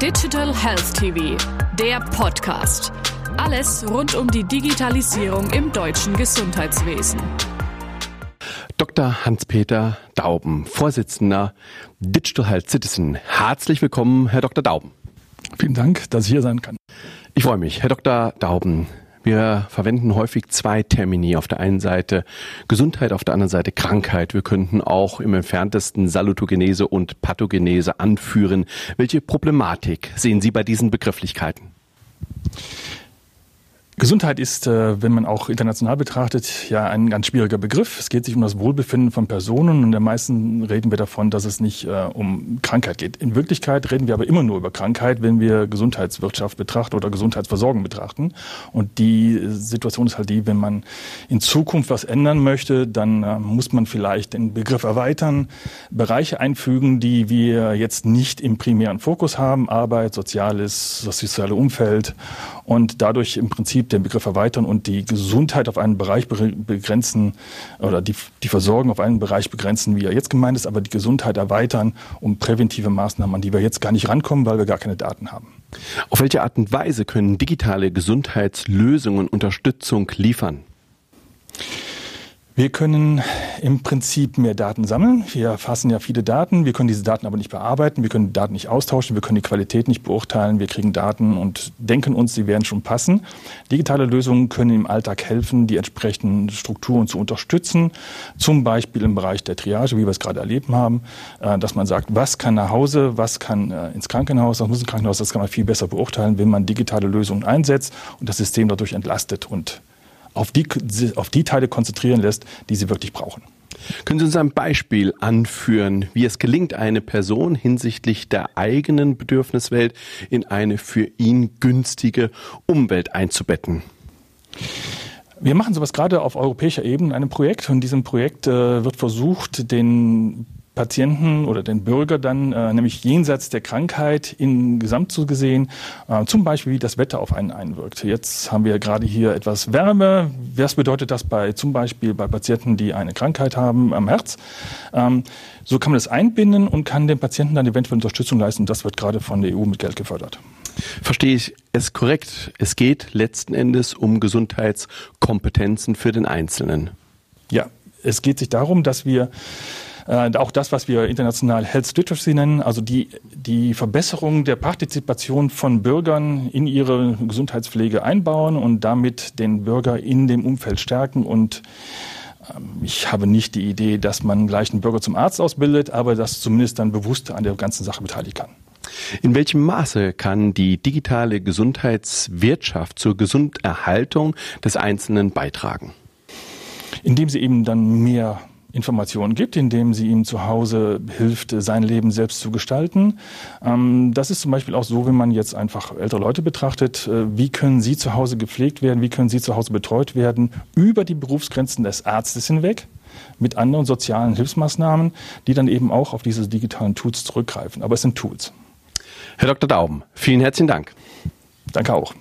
Digital Health TV, der Podcast. Alles rund um die Digitalisierung im deutschen Gesundheitswesen. Dr. Hans-Peter Dauben, Vorsitzender Digital Health Citizen. Herzlich willkommen, Herr Dr. Dauben. Vielen Dank, dass ich hier sein kann. Ich freue mich. Herr Dr. Dauben, wir verwenden häufig zwei Termini. Auf der einen Seite Gesundheit, auf der anderen Seite Krankheit. Wir könnten auch im entferntesten Salutogenese und Pathogenese anführen. Welche Problematik sehen Sie bei diesen Begrifflichkeiten? Gesundheit ist, äh, wenn man auch international betrachtet, ja ein ganz schwieriger Begriff. Es geht sich um das Wohlbefinden von Personen und am meisten reden wir davon, dass es nicht äh, um Krankheit geht. In Wirklichkeit reden wir aber immer nur über Krankheit, wenn wir Gesundheitswirtschaft betrachten oder Gesundheitsversorgung betrachten. Und die Situation ist halt die, wenn man in Zukunft was ändern möchte, dann äh, muss man vielleicht den Begriff erweitern, Bereiche einfügen, die wir jetzt nicht im primären Fokus haben, Arbeit, Soziales, das soziale Umfeld und dadurch im Prinzip den Begriff erweitern und die Gesundheit auf einen Bereich begrenzen oder die, die Versorgung auf einen Bereich begrenzen, wie er jetzt gemeint ist, aber die Gesundheit erweitern um präventive Maßnahmen, an die wir jetzt gar nicht rankommen, weil wir gar keine Daten haben. Auf welche Art und Weise können digitale Gesundheitslösungen Unterstützung liefern? Wir können im Prinzip mehr Daten sammeln. Wir erfassen ja viele Daten. Wir können diese Daten aber nicht bearbeiten. Wir können die Daten nicht austauschen. Wir können die Qualität nicht beurteilen. Wir kriegen Daten und denken uns, sie werden schon passen. Digitale Lösungen können im Alltag helfen, die entsprechenden Strukturen zu unterstützen. Zum Beispiel im Bereich der Triage, wie wir es gerade erlebt haben, äh, dass man sagt, was kann nach Hause, was kann äh, ins Krankenhaus, was muss ins Krankenhaus. Das kann man viel besser beurteilen, wenn man digitale Lösungen einsetzt und das System dadurch entlastet und auf die, auf die Teile konzentrieren lässt, die sie wirklich brauchen. Können Sie uns ein Beispiel anführen, wie es gelingt, eine Person hinsichtlich der eigenen Bedürfniswelt in eine für ihn günstige Umwelt einzubetten? Wir machen sowas gerade auf europäischer Ebene in einem Projekt. Und in diesem Projekt äh, wird versucht, den Patienten oder den Bürger dann äh, nämlich jenseits der Krankheit in Gesamt zu gesehen, äh, zum Beispiel wie das Wetter auf einen einwirkt. Jetzt haben wir gerade hier etwas Wärme. Was bedeutet das bei zum Beispiel bei Patienten, die eine Krankheit haben am Herz? Ähm, so kann man das einbinden und kann dem Patienten dann eventuell Unterstützung leisten. Das wird gerade von der EU mit Geld gefördert. Verstehe ich es korrekt? Es geht letzten Endes um Gesundheitskompetenzen für den Einzelnen. Ja, es geht sich darum, dass wir äh, auch das, was wir international Health Literacy nennen, also die, die Verbesserung der Partizipation von Bürgern in ihre Gesundheitspflege einbauen und damit den Bürger in dem Umfeld stärken und ähm, ich habe nicht die Idee, dass man gleich einen Bürger zum Arzt ausbildet, aber dass zumindest dann bewusst an der ganzen Sache beteiligt kann. In welchem Maße kann die digitale Gesundheitswirtschaft zur Gesunderhaltung des Einzelnen beitragen? Indem sie eben dann mehr Informationen gibt, indem sie ihm zu Hause hilft, sein Leben selbst zu gestalten. Ähm, das ist zum Beispiel auch so, wenn man jetzt einfach ältere Leute betrachtet. Äh, wie können sie zu Hause gepflegt werden? Wie können sie zu Hause betreut werden? Über die Berufsgrenzen des Arztes hinweg mit anderen sozialen Hilfsmaßnahmen, die dann eben auch auf diese digitalen Tools zurückgreifen. Aber es sind Tools. Herr Dr. Dauben, vielen herzlichen Dank. Danke auch.